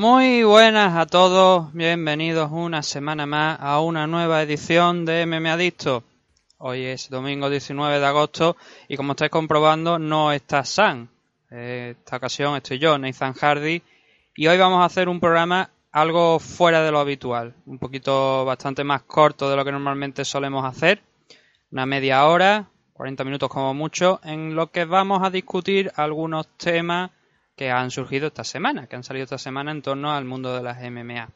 Muy buenas a todos, bienvenidos una semana más a una nueva edición de MM Adicto. Hoy es domingo 19 de agosto y como estáis comprobando no está Sam. Eh, Esta ocasión estoy yo, Nathan Hardy, y hoy vamos a hacer un programa algo fuera de lo habitual, un poquito bastante más corto de lo que normalmente solemos hacer, una media hora, 40 minutos como mucho, en lo que vamos a discutir algunos temas que han surgido esta semana, que han salido esta semana en torno al mundo de las MMA.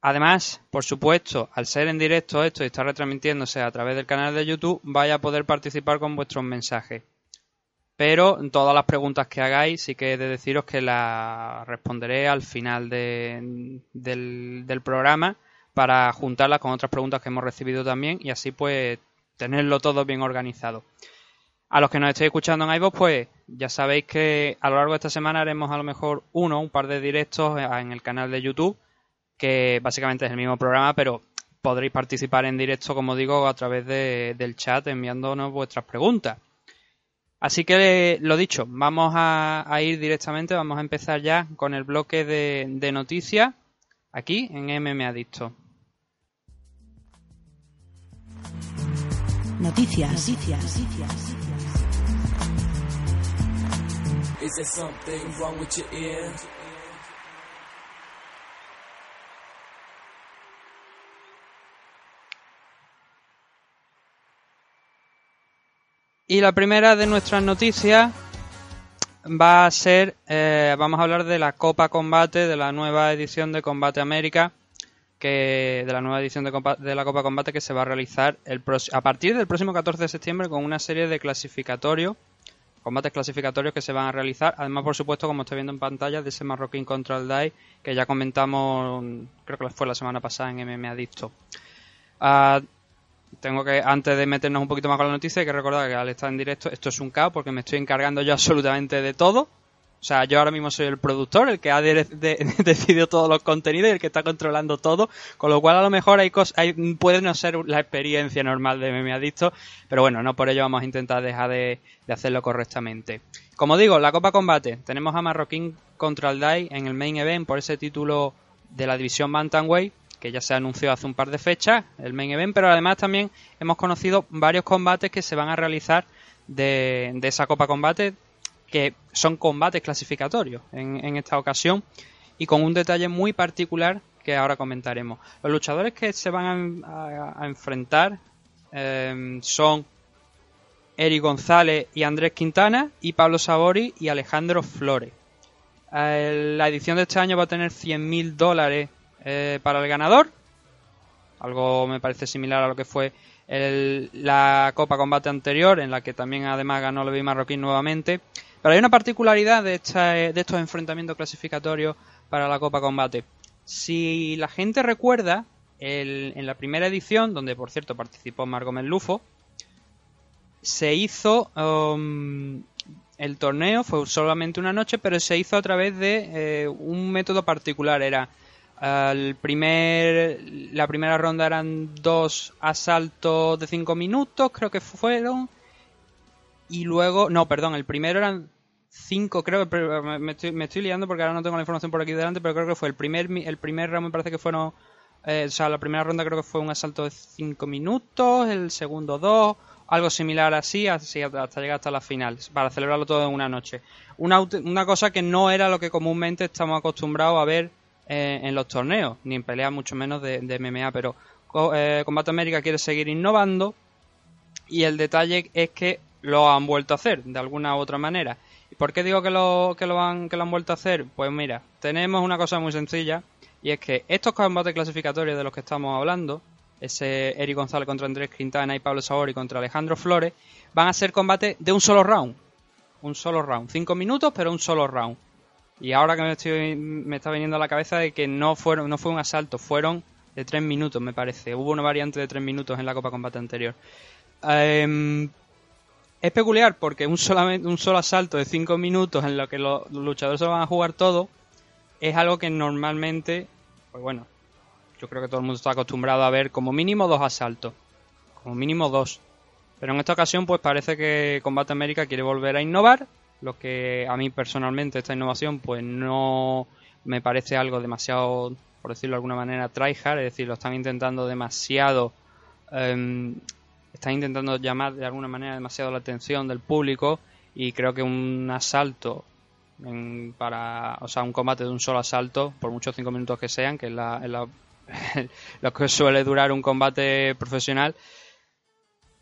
Además, por supuesto, al ser en directo esto y estar retransmitiéndose a través del canal de YouTube, vaya a poder participar con vuestros mensajes. Pero todas las preguntas que hagáis, sí que he de deciros que las responderé al final de- del, del programa para juntarlas con otras preguntas que hemos recibido también y así pues tenerlo todo bien organizado. A los que nos estéis escuchando en iVoox, pues ya sabéis que a lo largo de esta semana haremos a lo mejor uno, un par de directos en el canal de YouTube, que básicamente es el mismo programa, pero podréis participar en directo, como digo, a través de- del chat enviándonos vuestras preguntas. Así que lo dicho, vamos a, ir directamente, vamos a empezar ya con el bloque de, noticias aquí en MM Adicto. Noticias. Noticias. Is there something wrong with your ear? Y la primera de nuestras noticias va a ser, eh, vamos a hablar de la Copa Combate, de la nueva edición de Combate América, que de la nueva edición de, de la Copa Combate que se va a realizar el a partir del próximo 14 de septiembre con una serie de clasificatorios, combates clasificatorios que se van a realizar. Además, por supuesto, como estoy viendo en pantalla, de ese Marroquín contra el DAI, que ya comentamos, creo que fue la semana pasada en MMA Adicto. Ah, tengo que, antes de meternos un poquito más con la noticia, hay que recordar que al estar en directo, esto es un caos porque me estoy encargando yo absolutamente de todo. O sea, yo ahora mismo soy el productor, el que ha de- de- decidido todos los contenidos y el que está controlando todo. Con lo cual, a lo mejor hay cosas, hay, puede no ser la experiencia normal de MMA Adicto, pero bueno, no por ello vamos a intentar dejar de, hacerlo correctamente. Como digo, la Copa Combate, tenemos a Marroquín contra el DAI en el main event por ese título de la división Bantamweight, que ya se anunció hace un par de fechas, el main event, pero además también hemos conocido varios combates que se van a realizar de esa Copa Combate, que son combates clasificatorios en, esta ocasión, y con un detalle muy particular que ahora comentaremos. Los luchadores que se van a enfrentar eh, son Eric González y Andrés Quintana, y Pablo Sabori y Alejandro Flores. Eh, la edición de este año va a tener 100.000 dólares eh, para el ganador. Algo me parece similar a lo que fue el- la Copa Combate anterior, en la que también además ganó Levi Marroquín nuevamente. Pero hay una particularidad de, esta- de estos enfrentamientos clasificatorios para la Copa Combate. Si la gente recuerda, en la primera edición, donde por cierto participó Margot Lufo, se hizo um, el torneo, fue solamente una noche, pero se hizo a través de eh, un método particular. Era eh, el primer, la primera ronda eran dos asaltos de cinco minutos, creo que fueron, y luego, no, perdón, el primero eran cinco, creo, pero me, estoy, me estoy liando porque ahora no tengo la información por aquí delante, pero creo que fue el primer, el primer round me parece que fueron, eh, o sea, la primera ronda creo que fue un asalto de cinco minutos, el segundo dos, algo similar así, hasta llegar hasta la final, para celebrarlo todo en una noche. Una, una cosa que no era lo que comúnmente estamos acostumbrados a ver eh, en los torneos, ni en peleas mucho menos de, de MMA, pero eh, Combate América quiere seguir innovando y el detalle es que lo han vuelto a hacer de alguna u otra manera. ¿Y por qué digo que lo, que lo, han, que lo han vuelto a hacer? Pues mira, tenemos una cosa muy sencilla y es que estos combates clasificatorios de los que estamos hablando ese Eric González contra Andrés Quintana y Pablo Sabori contra Alejandro Flores, van a ser combates de un solo round. Un solo round. Cinco minutos, pero un solo round. Y ahora que me, estoy, me está viniendo a la cabeza de que no, fueron, no fue un asalto, fueron de tres minutos, me parece. Hubo una variante de tres minutos en la Copa Combate anterior. Em, es peculiar porque un, solamente, un solo asalto de cinco minutos en lo que los luchadores se van a jugar todo es algo que normalmente, pues bueno, yo creo que todo el mundo está acostumbrado a ver como mínimo dos asaltos. Como mínimo dos. Pero en esta ocasión pues parece que Combate América quiere volver a innovar. Lo que a mí personalmente esta innovación pues no me parece algo demasiado, por decirlo de alguna manera, tryhard. Es decir, lo están intentando demasiado... Em, están intentando llamar de alguna manera demasiado la atención del público y creo que un asalto para, o sea, un combate de un solo asalto, por muchos cinco minutos que sean, que es la, lo que suele durar un combate profesional,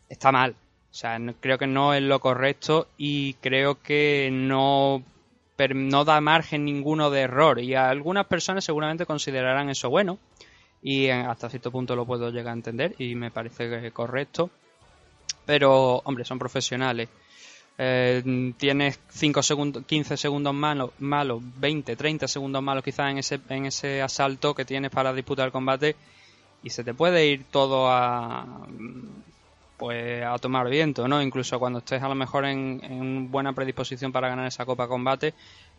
está mal. O sea, creo que no es lo correcto y creo que no, no da margen ninguno de error. Y algunas personas seguramente considerarán eso bueno. Y hasta cierto punto lo puedo llegar a entender y me parece es correcto. Pero, hombre, son profesionales eh, tienes 5 segundos, 15 segundos malos, malo, 20, 30 segundos malos quizás en ese, en ese asalto que tienes para disputar el combate y se te puede ir todo a pues a tomar viento, ¿no? Incluso cuando estés a lo mejor en, en buena predisposición para ganar esa copa combate,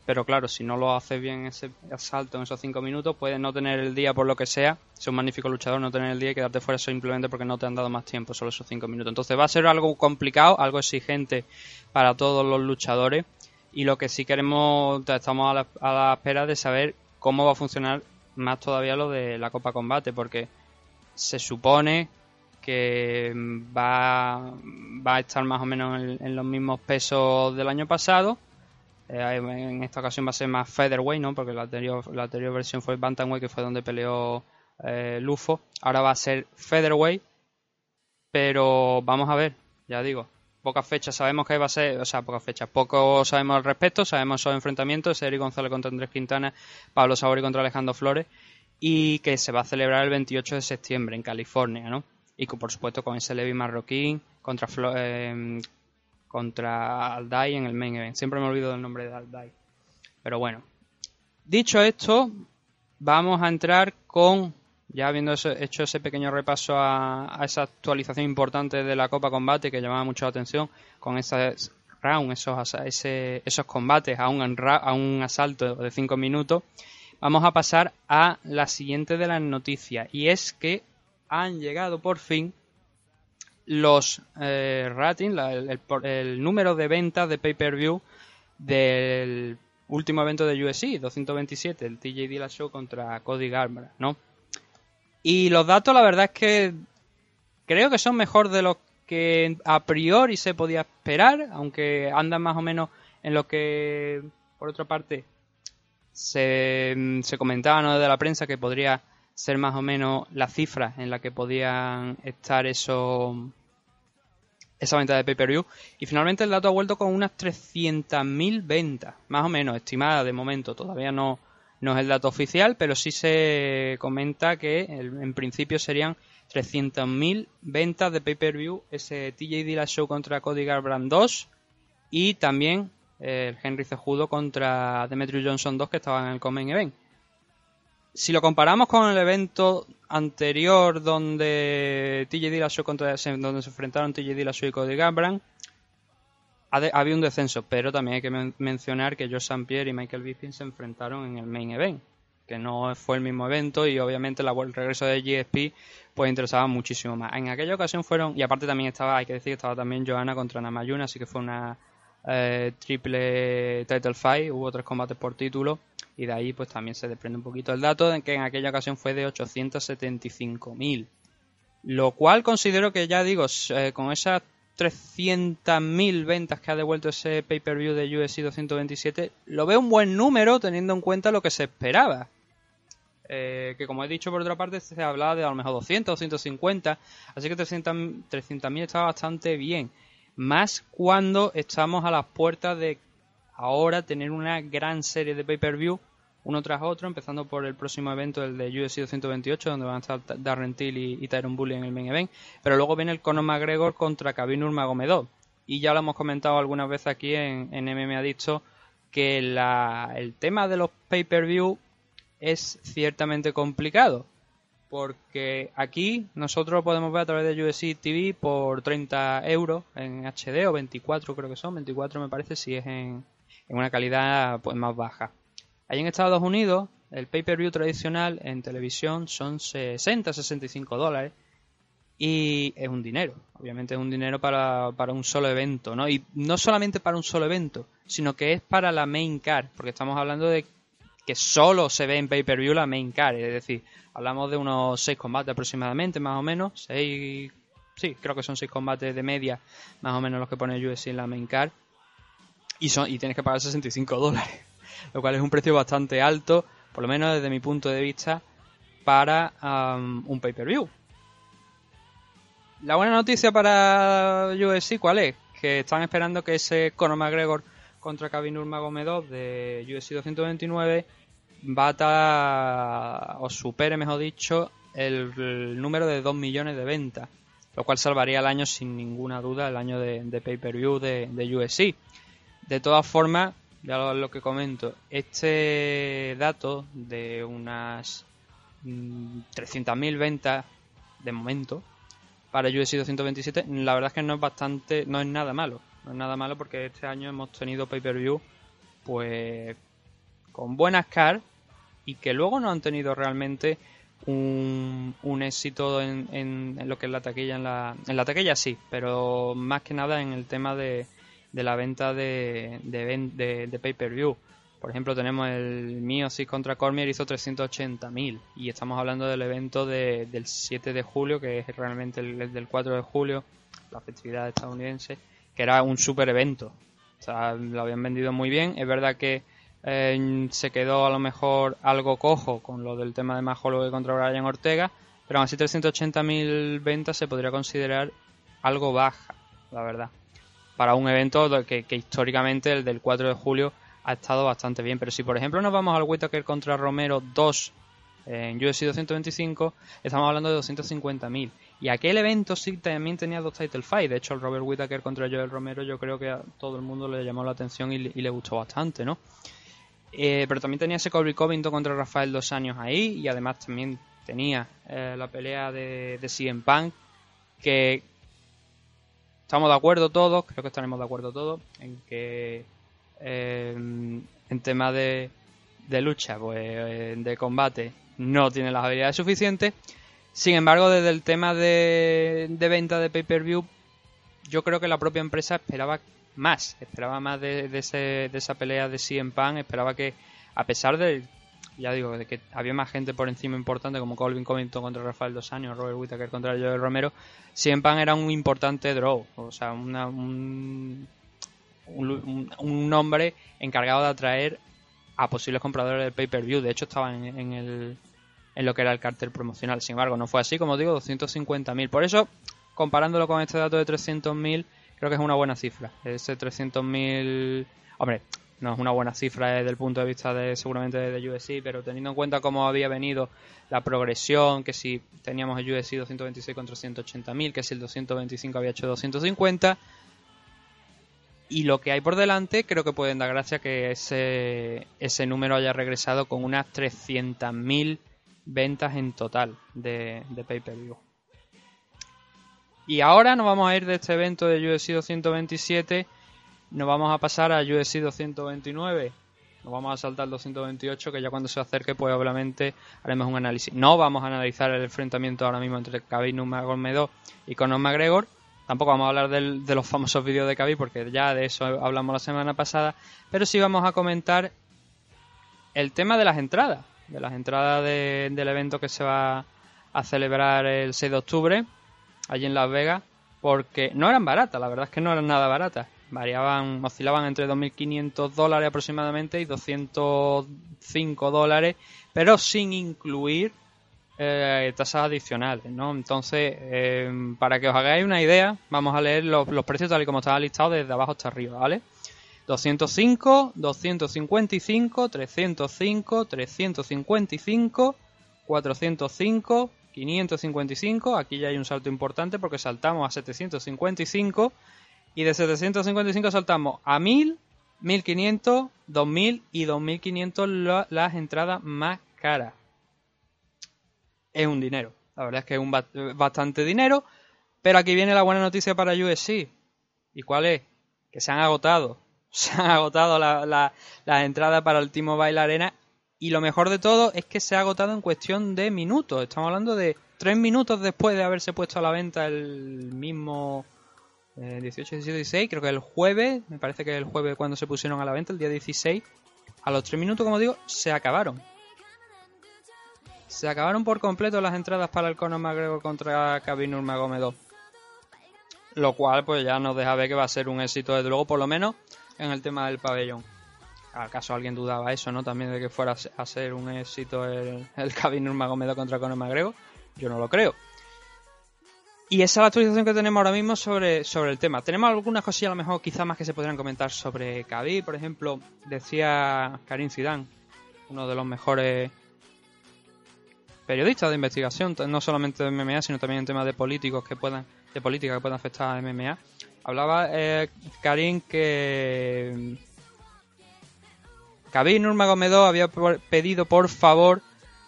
pero claro, si no lo haces bien ese asalto en esos 5 minutos, puedes no tener el día por lo que sea, ser un magnífico luchador, no tener el día y quedarte fuera simplemente porque no te han dado más tiempo, solo esos 5 minutos. Entonces va a ser algo complicado, algo exigente para todos los luchadores y lo que sí queremos, estamos a la, espera de saber cómo va a funcionar más todavía lo de la Copa Combate, porque se supone que va, va a estar más o menos en, en los mismos pesos del año pasado eh, en esta ocasión va a ser más featherweight, ¿no? Porque la anterior, la anterior versión fue bantamweight, que fue donde peleó eh, Lufo. Ahora va a ser featherweight, pero vamos a ver, ya digo, pocas fechas sabemos que va a ser, o sea, pocas fechas, poco sabemos al respecto, sabemos esos enfrentamientos, Eric González contra Andrés Quintana, Pablo Sabori contra Alejandro Flores, y que se va a celebrar el 28 de septiembre en California, ¿no? Y por supuesto con ese Levi marroquín contra eh, contra Aldai en el main event. Siempre me olvido del nombre de Aldai. Pero bueno. Dicho esto, vamos a entrar con, ya habiendo hecho ese pequeño repaso a, esa actualización importante de la Copa Combate que llamaba mucho la atención, con esos round, esos, esos combates a un, a un asalto de 5 minutos, vamos a pasar a la siguiente de las noticias. Y es que han llegado por fin los eh, ratings, el, número de ventas de pay-per-view del último evento de UFC, 227, el TJ Dillashaw contra Cody Garbrandt, ¿no? Y los datos, la verdad es que creo que son mejor de lo que a priori se podía esperar, aunque andan más o menos en lo que, por otra parte, se, se comentaba ¿no? de la prensa que podría ser más o menos la cifra en la que podían estar esos esa venta de pay-per-view. Y finalmente el dato ha vuelto con unas 300.000 ventas, más o menos, estimada de momento. Todavía no, no es el dato oficial, pero sí se comenta que en principio serían 300.000 ventas de pay-per-view ese TJ Dillashaw contra Cody Garbrandt 2 y también eh, el Henry Cejudo contra Demetrius Johnson 2 que estaban en el Common Event si lo comparamos con el evento anterior donde TJ Dillashaw contra donde se enfrentaron TJ Dillashaw y Cody Garbrandt había un descenso, pero también hay que mencionar que Joe St. Pierre y Michael Bisping se enfrentaron en el main event, que no fue el mismo evento y obviamente el regreso de GSP pues interesaba muchísimo más. En aquella ocasión fueron, y aparte también estaba, hay que decir que estaba también Joanna contra Namayuna, así que fue una eh, triple title fight, hubo tres combates por título y de ahí pues también se desprende un poquito el dato de que en aquella ocasión fue de 875.000. Lo cual considero que ya digo, eh, con esas 300.000 ventas que ha devuelto ese pay-per-view de UFC 227, lo veo un buen número teniendo en cuenta lo que se esperaba. Eh, que como he dicho por otra parte se hablaba de a lo mejor 200, 250, así que 300.000 300 está bastante bien. Más cuando estamos a las puertas de ahora tener una gran serie de pay-per-view uno tras otro, empezando por el próximo evento, el de UFC 228, donde van a estar Darren Till y, y Tyron Bully en el main event. Pero luego viene el Conor McGregor contra Khabib Nurmagomedov. Y ya lo hemos comentado algunas veces aquí en, en MMA Dicho que la, el tema de los pay-per-view es ciertamente complicado. Porque aquí nosotros podemos ver a través de UFC TV por 30 euros en HD o 24 creo que son, 24 me parece si es en, en una calidad pues más baja. Ahí en Estados Unidos el pay-per-view tradicional en televisión son 60-65 dólares y es un dinero, obviamente es un dinero para, para, un solo evento, ¿no? Y no solamente para un solo evento, sino que es para la main card, porque estamos hablando de que solo se ve en pay-per-view la main card, es decir, hablamos de unos 6 combates aproximadamente, más o menos, 6, sí, creo que son 6 combates de media, más o menos los que pone UFC en la main card, y, son, y tienes que pagar 65 dólares, lo cual es un precio bastante alto, por lo menos desde mi punto de vista, para um, un pay-per-view. La buena noticia para UFC, ¿cuál es? Que están esperando que ese Conor McGregor contra Khabib Nurmagomedov de UFC 229 bata o supere, mejor dicho, el, número de 2 millones de ventas, lo cual salvaría el año sin ninguna duda, el año de, pay-per-view de, de. De todas formas, ya lo, que comento, este dato de unas mmm, 300.000 ventas de momento para UFC 227, la verdad es que no es bastante, no es nada malo, no es nada malo porque este año hemos tenido pay-per-view pues con buenas cars y que luego no han tenido realmente un, éxito en, en, lo que es la taquilla en la, en la taquilla sí pero más que nada en el tema de, la venta de, de pay-per-view. Por ejemplo tenemos el mío sí contra Cormier hizo 380.000 y estamos hablando del evento de, del 7 de julio que es realmente el, el del 4 de julio la festividad estadounidense que era un super evento o sea lo habían vendido muy bien es verdad que eh, se quedó a lo mejor algo cojo con lo del tema de Matt Holloway contra Brian Ortega, pero aún así 380.000 ventas se podría considerar algo baja, la verdad. Para un evento que, que, históricamente el del 4 de julio ha estado bastante bien. Pero si por ejemplo nos vamos al Whitaker contra Romero 2 en UFC 225, estamos hablando de 250.000. Y aquel evento sí también tenía dos title fight. De hecho, el Robert Whitaker contra Joel Romero yo creo que a todo el mundo le llamó la atención y, le gustó bastante, ¿no? Eh, pero también tenía ese Colby Covington contra Rafael dos años ahí y además también tenía eh, la pelea de, de CM Punk que estamos de acuerdo todos, creo que estaremos de acuerdo todos en que eh, en tema de, de lucha, pues de combate no tiene las habilidades suficientes. Sin embargo, desde el tema de, de venta de pay-per-view, yo creo que la propia empresa esperaba más, esperaba más de, de, ese, de esa pelea de CM Punk, esperaba que a pesar de, ya digo, de que había más gente por encima importante como Colvin Covington contra Rafael Dos Años, Robert Whittaker contra Joel Romero, CM Punk era un importante draw, o sea, una, un, un, un, nombre encargado de atraer a posibles compradores del pay-per-view, de hecho estaba en, en, el, en lo que era el cartel promocional, sin embargo no fue así, como digo, 250.000, por eso comparándolo con este dato de 300.000 creo que es una buena cifra. Ese 300.000... Hombre, no es una buena cifra desde el punto de vista de seguramente de USC, pero teniendo en cuenta cómo había venido la progresión, que si teníamos el USC 226 con 380.000, que si el 225 había hecho 250, y lo que hay por delante, creo que pueden dar gracia que ese, ese número haya regresado con unas 300.000 ventas en total de, de pay-per-view. Y ahora nos vamos a ir de este evento de UFC 227, nos vamos a pasar a UFC 229. Nos vamos a saltar el 228, que ya cuando se acerque, pues obviamente haremos un análisis. No vamos a analizar el enfrentamiento ahora mismo entre Khabib Nurmagomedov y Conor McGregor. Tampoco vamos a hablar del, de los famosos vídeos de Khabib, porque ya de eso hablamos la semana pasada. Pero sí vamos a comentar el tema de las entradas. De las entradas de, del evento que se va a celebrar el 6 de octubre allí en Las Vegas, porque no eran baratas, la verdad es que no eran nada baratas. Variaban, oscilaban entre 2.500 dólares aproximadamente y 205 dólares, pero sin incluir eh, tasas adicionales, ¿no? Entonces, eh, para que os hagáis una idea, vamos a leer los, los, precios tal y como estaban listados desde abajo hasta arriba, ¿vale? 205, 255, 305, 355, 405, 555. Aquí ya hay un salto importante porque saltamos a 755. Y de 755 saltamos a 1000, 1500, 2000 y 2500 la- las entradas más caras. Es un dinero. La verdad es que es un ba- bastante dinero. Pero aquí viene la buena noticia para USC. ¿Y cuál es? Que se han agotado. Se han agotado la- la- las entradas para el T-Mobile Arena. Y lo mejor de todo es que se ha agotado en cuestión de minutos. Estamos hablando de tres minutos después de haberse puesto a la venta el mismo eh, 18, 17, 16. Creo que el jueves, me parece que el jueves cuando se pusieron a la venta, el día 16. A los tres minutos, como digo, se acabaron. Se acabaron por completo las entradas para el Conor McGregor contra Khabib Nurmagomedov. Lo cual pues ya nos deja ver que va a ser un éxito desde luego, por lo menos en el tema del pabellón. ¿Acaso alguien dudaba eso, no? También de que fuera a se- a ser un éxito el, el Khabib Nurmagomedov contra Conor McGregor. Yo no lo creo. Y esa es la actualización que tenemos ahora mismo sobre, sobre el tema. Tenemos algunas cosillas a lo mejor quizás más que se podrían comentar sobre Khabib. Por ejemplo, decía Karim Zidane, uno de los mejores periodistas de investigación, no solamente de MMA, sino también en temas de políticos que puedan, de política que puedan afectar a MMA. Hablaba eh, Karim que Khabib Nurmagomedov había pedido por favor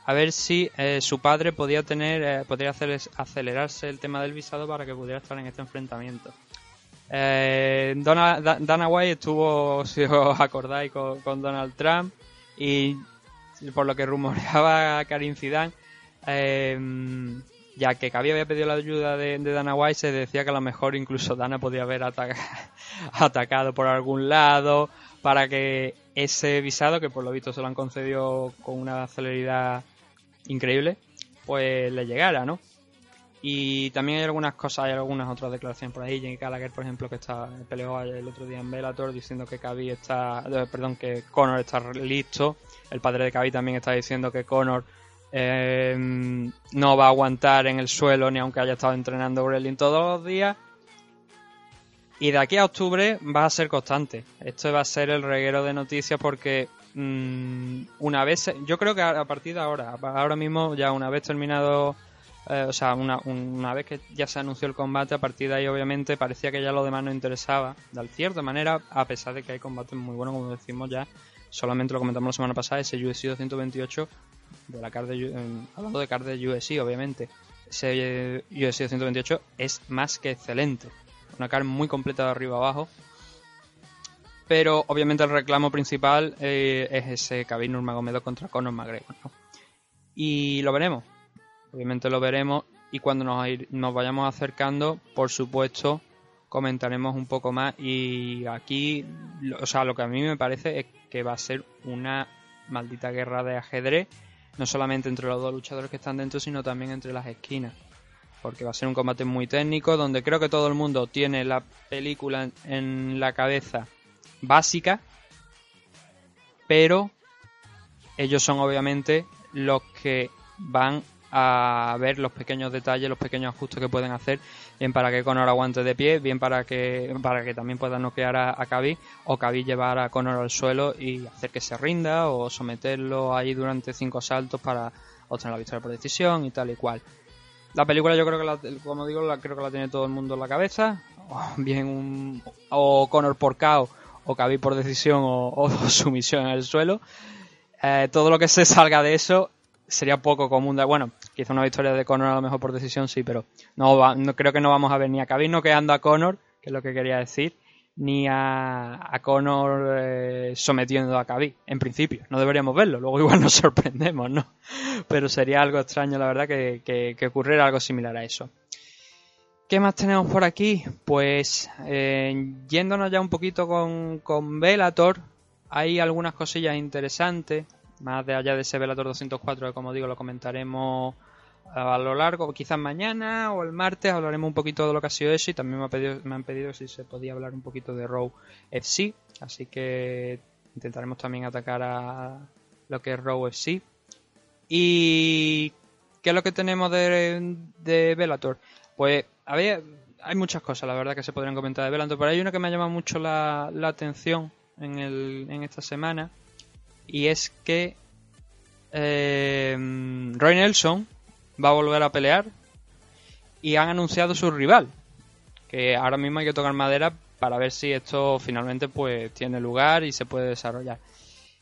a ver si eh, su padre podía tener eh, podría hacer, acelerarse el tema del visado para que pudiera estar en este enfrentamiento. Eh, Da- Dana White estuvo, si os acordáis, con, con Donald Trump y por lo que rumoreaba Karim Zidane, eh, ya que Khabib había pedido la ayuda de, de Dana White, se decía que a lo mejor incluso Dana podía haber ataca- atacado por algún lado para que ese visado, que por lo visto se lo han concedido con una celeridad increíble, pues le llegara, ¿no? Y también hay algunas cosas, hay algunas otras declaraciones por ahí. Jake Gallagher, por ejemplo, que está peleó el otro día en Bellator diciendo que Khabib está, eh, perdón, que Conor está listo. El padre de Khabib también está diciendo que Conor eh, no va a aguantar en el suelo ni aunque haya estado entrenando wrestling todos los días. Y de aquí a octubre va a ser constante. Esto va a ser el reguero de noticias porque mm, una vez, yo creo que a partir de ahora, ahora mismo ya una vez terminado, eh, o sea, una, una vez que ya se anunció el combate, a partir de ahí obviamente parecía que ya lo demás no interesaba, de cierta manera, a pesar de que hay combates muy buenos, como decimos ya, solamente lo comentamos la semana pasada, ese UFC 228 de la card de, hablando de card de UFC, obviamente, ese eh, UFC 228 es más que excelente. Una card muy completa de arriba abajo. Pero obviamente el reclamo principal eh, es ese Khabib Nurmagomedov contra Conor McGregor. Y lo veremos. Obviamente lo veremos. Y cuando nos, nos vayamos acercando, por supuesto, comentaremos un poco más. Y aquí, o sea, lo que a mí me parece es que va a ser una maldita guerra de ajedrez. No solamente entre los dos luchadores que están dentro, sino también entre las esquinas. Porque va a ser un combate muy técnico donde creo que todo el mundo tiene la película en, la cabeza básica pero ellos son obviamente los que van a ver los pequeños detalles, los pequeños ajustes que pueden hacer, bien para que Conor aguante de pie, bien para que para que también pueda noquear a, a o Khabib llevar a Conor al suelo y hacer que se rinda o someterlo ahí durante cinco saltos para obtener la victoria por decisión y tal y cual. La película yo creo que, la, como digo, la, creo que la tiene todo el mundo en la cabeza. Bien un, o Conor por KO, o Khabib por decisión, o, o sumisión el suelo. Eh, todo lo que se salga de eso sería poco común. De, bueno, quizá una victoria de Conor a lo mejor por decisión sí, pero no, va, no creo que no vamos a ver ni a Khabib noqueando a Conor, que es lo que quería decir, ni a, a Conor eh, sometiendo a Khabib, en principio. No deberíamos verlo, luego igual nos sorprendemos, ¿no? Pero sería algo extraño, la verdad, que, que, ocurriera algo similar a eso. ¿Qué más tenemos por aquí? Pues eh, yéndonos ya un poquito con, con Velator, hay algunas cosillas interesantes, más de allá de ese Velator 204, que como digo lo comentaremos a lo largo, quizás mañana o el martes hablaremos un poquito de lo que ha sido eso y también me, ha pedido, me han pedido si se podía hablar un poquito de Raw FC, así que intentaremos también atacar a lo que es Raw FC. ¿Y qué es lo que tenemos de, de Bellator? Pues había, hay muchas cosas, la verdad, que se podrían comentar de Bellator, pero hay una que me ha llamado mucho la, la atención en, el, en esta semana y es que eh, Roy Nelson va a volver a pelear y han anunciado su rival que ahora mismo hay que tocar madera para ver si esto finalmente pues tiene lugar y se puede desarrollar.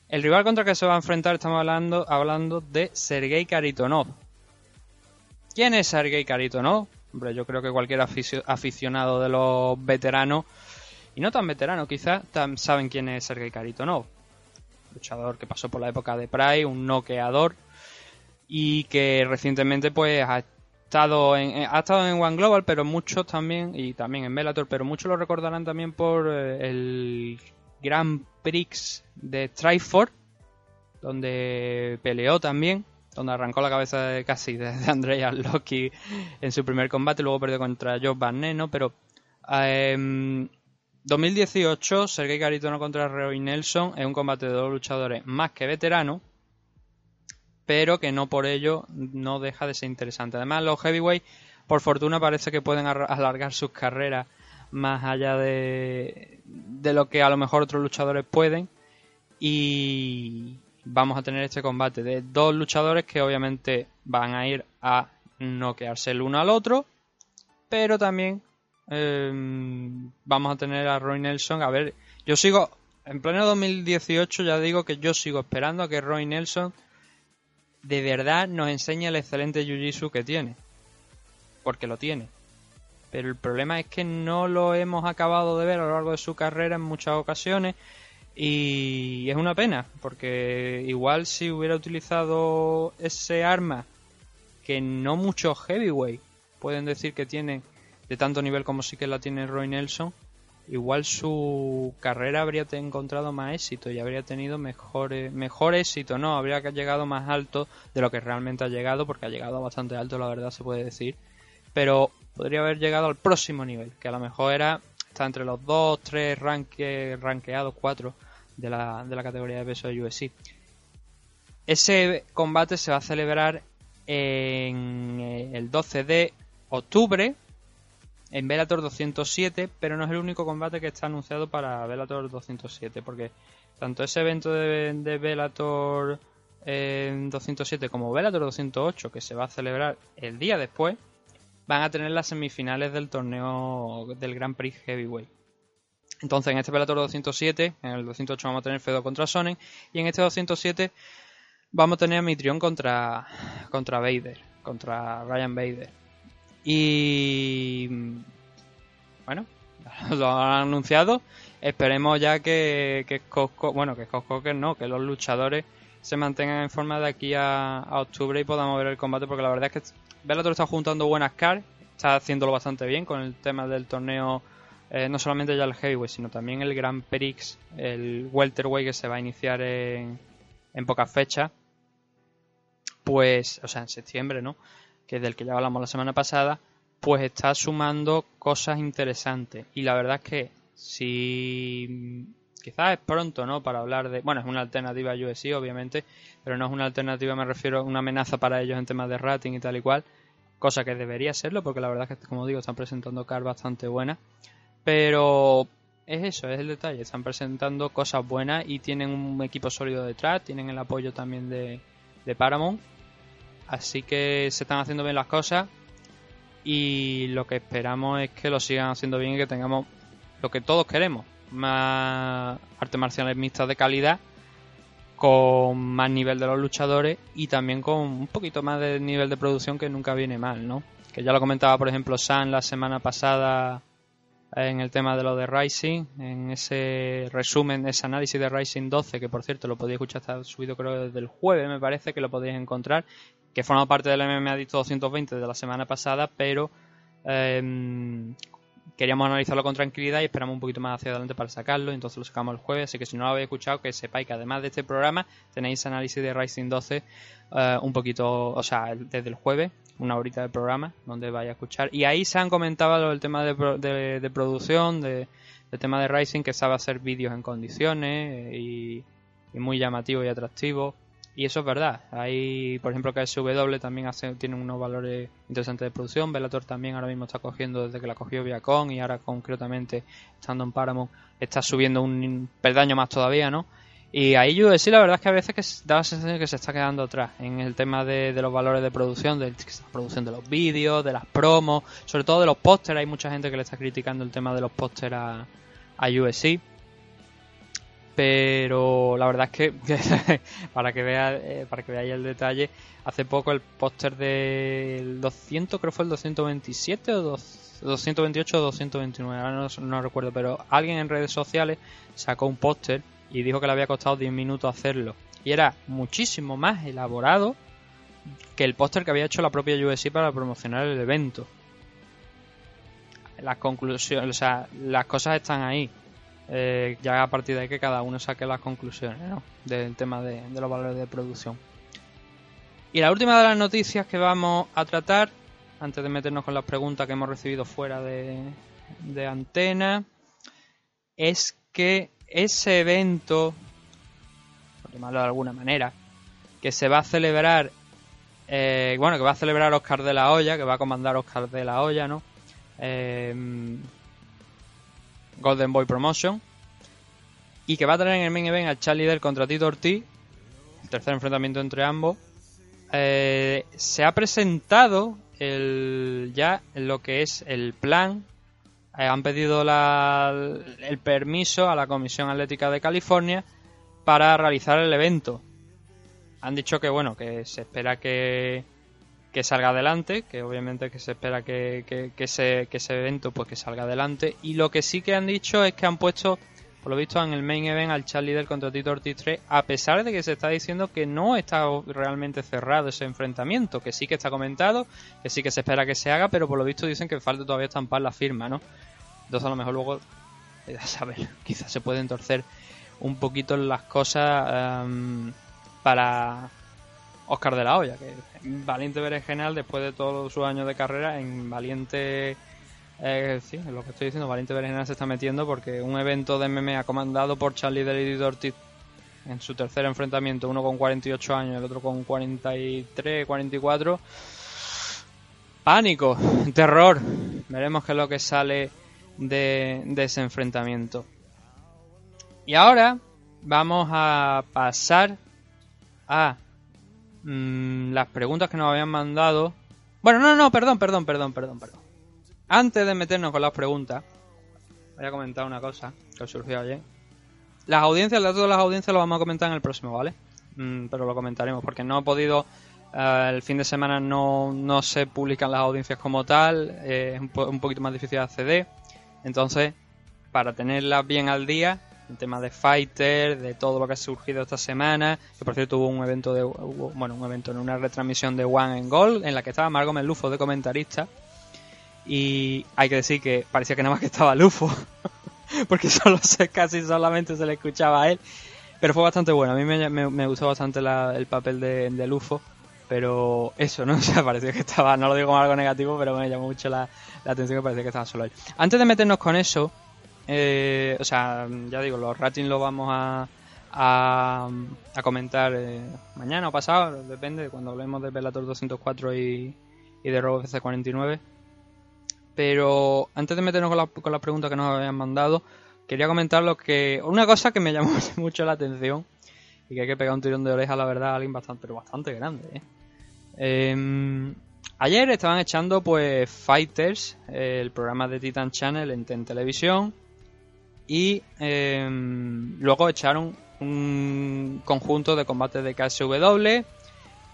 El rival contra el que se va a enfrentar estamos hablando, hablando de Sergei Karitonov. ¿Quién es Sergei Karitonov? Hombre, yo creo que cualquier aficionado de los veteranos, y no tan veteranos quizás, saben quién es Sergei Karitonov. Luchador que pasó por la época de Pride, un noqueador, y que recientemente pues ha estado en, ha estado en One Global, pero muchos también, y también en Bellator, pero muchos lo recordarán también por eh, el Grand Prix de Strikeforce, donde peleó también, donde arrancó la cabeza de casi de, Andrea Loki en su primer combate, luego perdió contra Joe Van ¿no? Pero eh, 2018, Sergei Caritono contra Roy Nelson es un combate de dos luchadores más que veteranos, pero que no por ello no deja de ser interesante. Además, los heavyweight, por fortuna, parece que pueden alargar sus carreras más allá de, de lo que a lo mejor otros luchadores pueden. Y vamos a tener este combate de dos luchadores que obviamente van a ir a noquearse el uno al otro, pero también em, vamos a tener a Roy Nelson. A ver, yo sigo en pleno 2018, ya digo que yo sigo esperando a que Roy Nelson de verdad nos enseñe el excelente Jiu-Jitsu que tiene, porque lo tiene. Pero el problema es que no lo hemos acabado de ver a lo largo de su carrera en muchas ocasiones y es una pena, porque igual si hubiera utilizado ese arma que no muchos heavyweight pueden decir que tiene de tanto nivel como sí que la tiene Roy Nelson, igual su carrera habría encontrado más éxito y habría tenido mejor, mejor éxito, no, habría llegado más alto de lo que realmente ha llegado, porque ha llegado bastante alto, la verdad se puede decir, pero podría haber llegado al próximo nivel, que a lo mejor era, está entre los dos, tres ranque, ranqueados, cuatro de la, de la categoría de peso de UFC. Ese combate se va a celebrar en eh, el 12 de octubre en Bellator 207, pero no es el único combate que está anunciado para Bellator 207, porque tanto ese evento de, Bellator 207 como Bellator 208, que se va a celebrar el día después, van a tener las semifinales del torneo del Grand Prix Heavyweight. Entonces, en este Bellator 207, en el 208 vamos a tener Fedor contra Sonnen. Y en este 207 vamos a tener a Mitrión contra, contra Vader, contra Ryan Vader. Y bueno, lo han anunciado. Esperemos ya que, que Cosco, bueno, que Cosco que no, que los luchadores se mantengan en forma de aquí a, octubre y podamos ver el combate, porque la verdad es que Bellator está juntando buenas cards, está haciéndolo bastante bien con el tema del torneo eh, no solamente ya el heavyweight, sino también el Grand Prix, el welterweight que se va a iniciar en, en pocas fechas, pues, o sea, en septiembre, ¿no? Que del que ya hablamos la semana pasada, pues está sumando cosas interesantes. Y la verdad es que si quizás es pronto, ¿no? Para hablar de, bueno, es una alternativa a UFC, obviamente, pero no es una alternativa, me refiero a una amenaza para ellos en temas de rating y tal y cual, cosa que debería serlo, porque la verdad es que, como digo, están presentando cards bastante buenas. Pero es eso, es el detalle. Están presentando cosas buenas y tienen un equipo sólido detrás, tienen el apoyo también de, Paramount. Así que se están haciendo bien las cosas y lo que esperamos es que lo sigan haciendo bien y que tengamos lo que todos queremos, más artes marciales mixtas de calidad, con más nivel de los luchadores y también con un poquito más de nivel de producción que nunca viene mal, ¿no? Que ya lo comentaba, por ejemplo, San la semana pasada en el tema de lo de Rising, en ese resumen, ese análisis de Rising 12, que por cierto lo podéis escuchar, está subido creo desde el jueves, me parece que lo podéis encontrar, que forma parte del MMA Dicto 220 de la semana pasada, pero em, queríamos analizarlo con tranquilidad y esperamos un poquito más hacia adelante para sacarlo, entonces lo sacamos el jueves, así que si no lo habéis escuchado, que sepáis que además de este programa tenéis análisis de Rising 12 eh, un poquito, o sea, desde el jueves, una horita de programa donde vaya a escuchar. Y ahí se han comentado el tema de, producción, de, del tema de Rising, que sabe hacer vídeos en condiciones y, muy llamativo y atractivo. Y eso es verdad. Hay, por ejemplo, que SW también hace, tiene unos valores interesantes de producción. Bellator también ahora mismo está cogiendo desde que la cogió Viacom y ahora concretamente estando en Paramount está subiendo un peldaño más todavía, ¿no? Y ahí UFC la verdad es que a veces que da la sensación de que se está quedando atrás en el tema de, de los valores de producción, de la producción de los vídeos, de las promos, sobre todo de los pósteres. Hay mucha gente que le está criticando el tema de los pósteres a, a UFC. Pero la verdad es que, para que vea, eh, para que veáis el detalle, hace poco el póster del 200, creo fue el 227 o dos- 228 o 229, ahora no, no recuerdo, pero alguien en redes sociales sacó un póster y dijo que le había costado 10 minutos hacerlo. Y era muchísimo más elaborado que el póster que había hecho la propia UFC para promocionar el evento. Las conclusiones, o sea, las cosas están ahí. Eh, ya a partir de ahí que cada uno saque las conclusiones ¿no? del tema de, de los valores de producción. Y la última de las noticias que vamos a tratar, antes de meternos con las preguntas que hemos recibido fuera de, de antena, es que ese evento, por llamarlo de alguna manera, que se va a celebrar, eh, bueno, que va a celebrar Oscar de la Hoya, que va a comandar Oscar de la Hoya, ¿no? Eh, Golden Boy Promotion. Y que va a tener en el main event a Charlie Del contra Tito Ortiz. Tercer enfrentamiento entre ambos. Eh, se ha presentado el, ya lo que es el plan. Eh, han pedido la- el permiso a la Comisión Atlética de California para realizar el evento. Han dicho que bueno, que se espera que, que salga adelante, que obviamente que se espera que, que, ese, evento pues que salga adelante. Y lo que sí que han dicho es que han puesto, por lo visto, en el main event al Charlie del contra Tito Ortiz 3, a pesar de que se está diciendo que no está realmente cerrado ese enfrentamiento, que sí que está comentado, que sí que se espera que se haga, pero por lo visto dicen que falta todavía estampar la firma, ¿no? Entonces a lo mejor luego, a saber, quizás se pueden torcer un poquito las cosas em, para Oscar de la Hoya, que valiente berenjenal después de todos sus años de carrera en valiente eh, sí, lo que estoy diciendo, valiente berenjenal se está metiendo porque un evento de MMA comandado por Charlie Del Ortiz en su tercer enfrentamiento, uno con 48 años, el otro con 43, 44 pánico, terror. Veremos qué es lo que sale de ese enfrentamiento. Y ahora vamos a pasar a mm, las preguntas que nos habían mandado. Bueno, no, no, perdón, perdón, perdón, perdón, perdón. Antes de meternos con las preguntas, voy a comentar una cosa que surgió ayer. Las audiencias, el dato de las audiencias lo vamos a comentar en el próximo, ¿vale? Mm, pero lo comentaremos porque no he podido. eh, el fin de semana no, no se publican las audiencias como tal, eh, es un, un poquito más difícil de acceder. Entonces, para tenerlas bien al día, el tema de Fighter, de todo lo que ha surgido esta semana, que por cierto hubo un evento de bueno, un evento en una retransmisión de One en Gold en la que estaba Margot Melufo de comentarista y hay que decir que parecía que nada más que estaba Lufo porque solo se, casi solamente se le escuchaba a él pero fue bastante bueno a mí me, gustó bastante el papel de, de Lufo pero eso, ¿no? O sea, parecía que estaba, no lo digo como algo negativo, pero me llamó mucho la, la atención que parecía que estaba solo él. Antes de meternos con eso, eh, o sea, ya digo, los ratings los vamos a, a, comentar eh, mañana o pasado, depende, de cuando hablemos de Bellator 204 y, de RoboFC 49. Pero antes de meternos con, la- con las preguntas que nos habían mandado, quería comentar lo que una cosa que me llamó mucho la atención y que hay que pegar un tirón de oreja, la verdad, a alguien bastante, pero bastante grande. ¿eh? Em, ayer estaban echando pues Fighters, el programa de Titan Channel en televisión, y em, luego echaron un conjunto de combates de KSW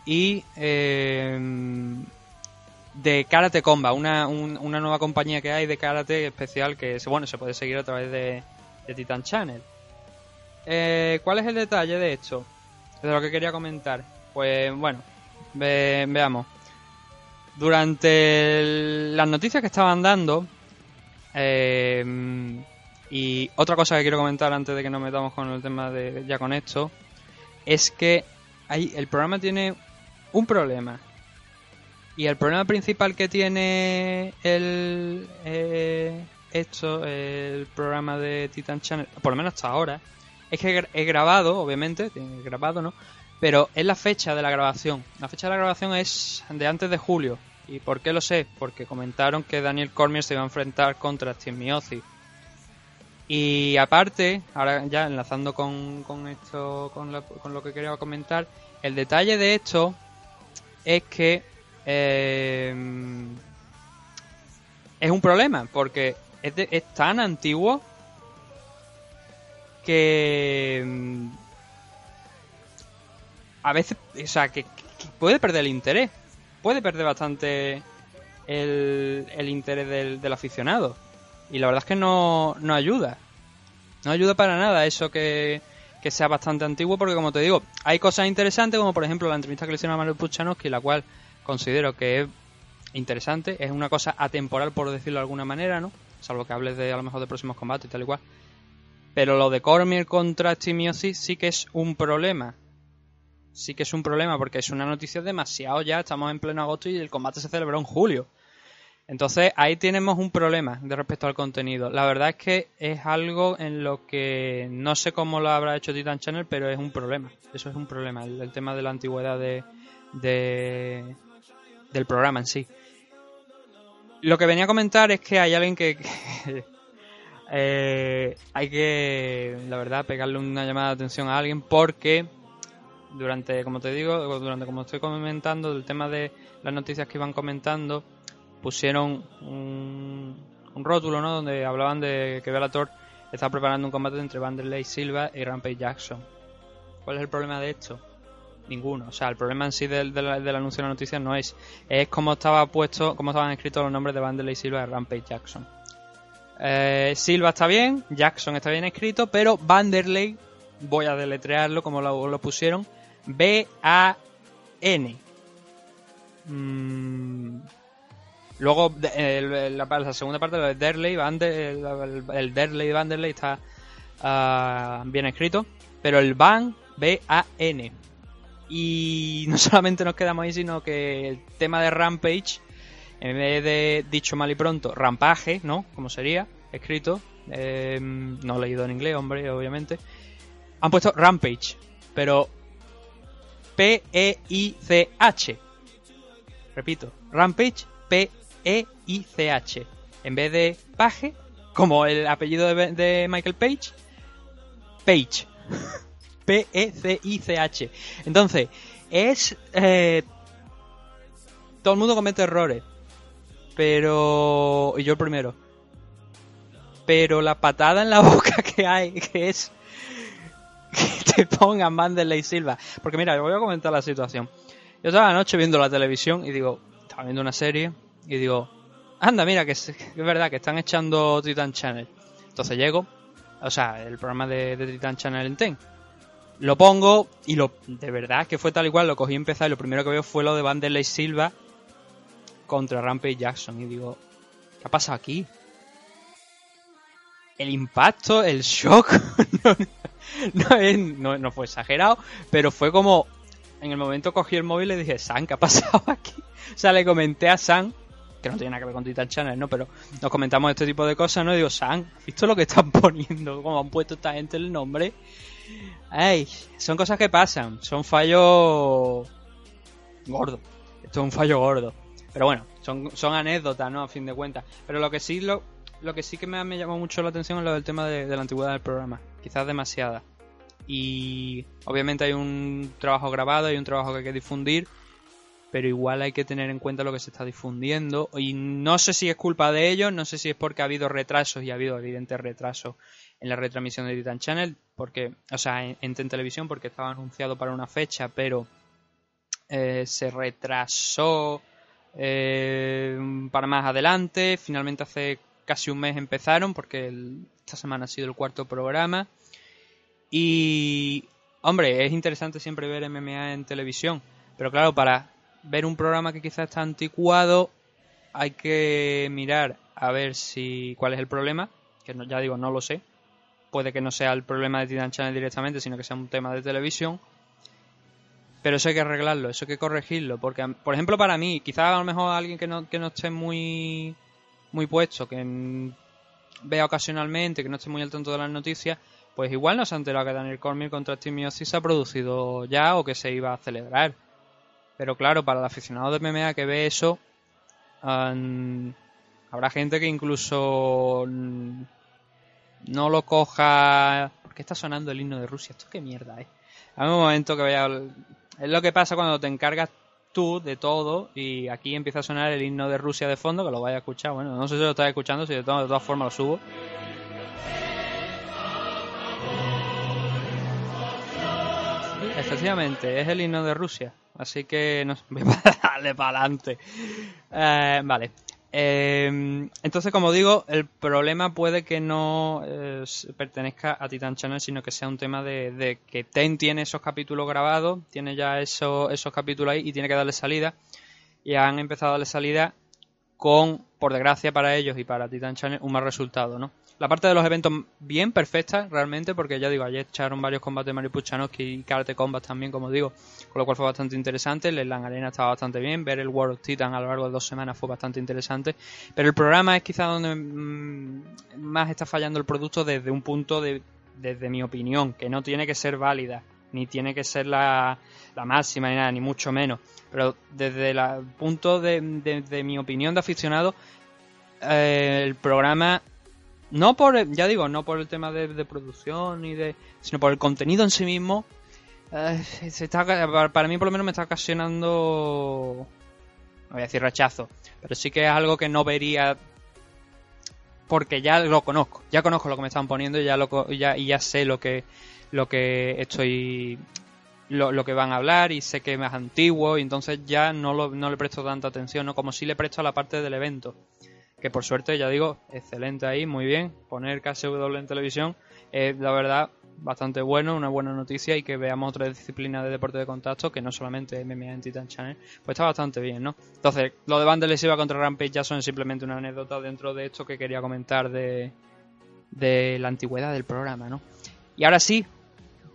y em, de Karate Combat, una, un- una nueva compañía que hay de karate especial que bueno se puede seguir a través de, Titan Channel. Eh, ¿Cuál es el detalle de esto? De lo que quería comentar. Pues bueno, ve- veamos. Durante las noticias que estaban dando, eh, y otra cosa que quiero comentar antes de que nos metamos con el tema de ya con esto, es que hay, el programa tiene un problema. Y el problema principal que tiene el eh, esto, el programa de Titan Channel, por lo menos hasta ahora, es que he grabado, obviamente, tiene grabado, ¿no? Pero es la fecha de la grabación. La fecha de la grabación es de antes de julio. ¿Y por qué lo sé? Porque comentaron que Daniel Cormier se iba a enfrentar contra Steve Miocic. Y aparte, ahora ya enlazando con, con esto, con lo, con lo que quería comentar, el detalle de esto es que eh, es un problema, porque es, de- es tan antiguo que mm, a veces, o sea, que, que puede perder el interés, puede perder bastante el, el interés del, del aficionado. Y la verdad es que no, no ayuda. No ayuda para nada eso que, que sea bastante antiguo, porque como te digo, hay cosas interesantes, como por ejemplo la entrevista que le hicieron a Manuel Puchanovsky, la cual considero que es interesante, es una cosa atemporal, por decirlo de alguna manera, ¿no? Salvo que hables de a lo mejor de próximos combates y tal y cual. Pero lo de Cormier contra Miocic sí que es un problema. Sí que es un problema, porque es una noticia demasiado ya, estamos en pleno agosto y el combate se celebró en julio. Entonces ahí tenemos un problema de respecto al contenido. La verdad es que es algo en lo que no sé cómo lo habrá hecho Titan Channel, pero es un problema. Eso es un problema, el, tema de la antigüedad de, de- del programa en sí. Lo que venía a comentar es que hay alguien que, que, eh, hay que, la verdad, pegarle una llamada de atención a alguien porque durante, como te digo, durante como estoy comentando, el tema de las noticias que iban comentando, pusieron un, rótulo, ¿no? Donde hablaban de que Bellator estaba preparando un combate entre Vanderlei Silva y Rampage Jackson. ¿Cuál es el problema de esto? Ninguno. O sea, el problema en sí del, del- del anuncio de la noticia no es. Es cómo estaba puesto, cómo estaban escritos los nombres de Vanderlei Silva y Rampage Jackson. Eh, Silva está bien, Jackson está bien escrito, pero Vanderlei, voy a deletrearlo como lo, lo pusieron, B-A-N. Mm, Luego, la, segunda parte de Derley, el, el, Derley Vanderlei está ah, bien escrito, pero el Van, B-A-N. Y no solamente nos quedamos ahí, sino que el tema de Rampage, en vez de dicho mal y pronto, Rampaje, ¿no? Como sería, escrito, eh, no leído en inglés, hombre, obviamente, han puesto Rampage, pero P-E-I-C-H. Repito, Rampage, P-E-I-C-H. En vez de Page, como el apellido de, Michael Page, Page. P-E-C-I-C-H. Entonces, es. eh, todo el mundo comete errores. Pero. Y yo el primero. Pero la patada en la boca que hay, que es. Que te pongan Vanderlei Silva. Porque mira, voy a comentar la situación. Yo estaba anoche viendo la televisión y digo, estaba viendo una serie y digo, anda, mira, que es, verdad que están echando Titan Channel. Entonces llego, o sea, el programa de, de Titan Channel en TEN. Lo pongo y lo de verdad que fue tal y cual, lo cogí y empezar y lo primero que veo fue lo de Vanderlei Silva contra Rampage Jackson y digo, ¿qué ha pasado aquí? El impacto, el shock, no- no fue exagerado, pero fue como, en el momento cogí el móvil y le dije, San, ¿qué ha pasado aquí? O sea, le comenté a San, que no tiene nada que ver con Titan Channel, ¿no? Pero nos comentamos este tipo de cosas, ¿no? Y digo, San, ¿has visto lo que están poniendo? ¿Cómo han puesto esta gente el nombre? Ay, son cosas que pasan, son fallos gordos. Esto es un fallo gordo. Pero bueno, son, son anécdotas, ¿no? A fin de cuentas. Pero lo que sí, lo, lo que sí que me, me llamó mucho la atención es lo del tema de, de la antigüedad del programa. Quizás demasiada. Y obviamente hay un trabajo grabado, hay un trabajo que hay que difundir. Pero igual hay que tener en cuenta lo que se está difundiendo. Y no sé si es culpa de ellos, no sé si es porque ha habido retrasos y ha habido evidentes retrasos en la retransmisión de Titan Channel. Porque, o sea, en, en televisión, porque estaba anunciado para una fecha, pero eh, se retrasó eh, para más adelante. Finalmente hace casi un mes empezaron porque esta semana ha sido el cuarto programa. Y, hombre, es interesante siempre ver MMA en televisión. Pero claro, para ver un programa que quizás está anticuado, hay que mirar a ver si cuál es el problema. Que ya digo, no lo sé. Puede que no sea el problema de Titan Channel directamente, sino que sea un tema de televisión. Pero eso hay que arreglarlo, eso hay que corregirlo. Porque, por ejemplo, para mí, quizás a lo mejor alguien que no, que no esté muy, muy puesto, que vea ocasionalmente, que no esté muy al tanto de las noticias, pues igual no se ha enterado que Daniel Cormier contra Austin se ha producido ya o que se iba a celebrar. Pero claro, para el aficionado de MMA que ve eso, um, habrá gente que incluso no lo coja. ¿Por qué está sonando el himno de Rusia? ¿Esto qué mierda es? A un momento que vaya. Es lo que pasa cuando te encargas tú de todo y aquí empieza a sonar el himno de Rusia de fondo, que lo vaya a escuchar. Bueno, no sé si lo estás escuchando, si de todas formas lo subo. Efectivamente, es el himno de Rusia. Así que no, voy a darle para adelante. Eh, vale. Eh, entonces, como digo, el problema puede que no eh, pertenezca a Titan Channel, sino que sea un tema de, que Ten tiene esos capítulos grabados, tiene ya eso- esos capítulos ahí y tiene que darle salida. Y han empezado a darle salida con, por desgracia para ellos y para Titan Channel, un mal resultado, ¿no? La parte de los eventos bien perfecta, realmente, porque ya digo, ayer echaron varios combates de Mario Puchanovsky y Karate Combat también, como digo, con lo cual fue bastante interesante. El Land Arena estaba bastante bien, ver el World of Titan a lo largo de dos semanas fue bastante interesante. Pero el programa es quizá donde mm, más está fallando el producto desde un punto de, desde mi opinión, que no tiene que ser válida, ni tiene que ser la, la máxima ni nada, ni mucho menos. Pero desde el punto de, mi opinión de aficionado, eh, el programa no por el- ya digo no por el tema de, de producción ni de sino por el contenido en sí mismo eh, se está para mí por lo menos me está ocasionando no voy a decir rechazo pero sí que es algo que no vería porque ya lo conozco ya conozco lo que me están poniendo y ya lo ya, y ya sé lo que lo que estoy lo, lo que van a hablar y sé que es más antiguo y entonces ya no, lo- no le presto tanta atención ¿no? como si le presto a la parte del evento que por suerte, ya digo, excelente ahí, muy bien. Poner KSW en televisión es, la verdad, bastante bueno, una buena noticia y que veamos otra disciplina de deporte de contacto que no solamente MMA en Titan Channel, pues está bastante bien, ¿no? Entonces, lo de banda lesiva contra Rampage ya son simplemente una anécdota dentro de esto que quería comentar de, de la antigüedad del programa, ¿no? Y ahora sí,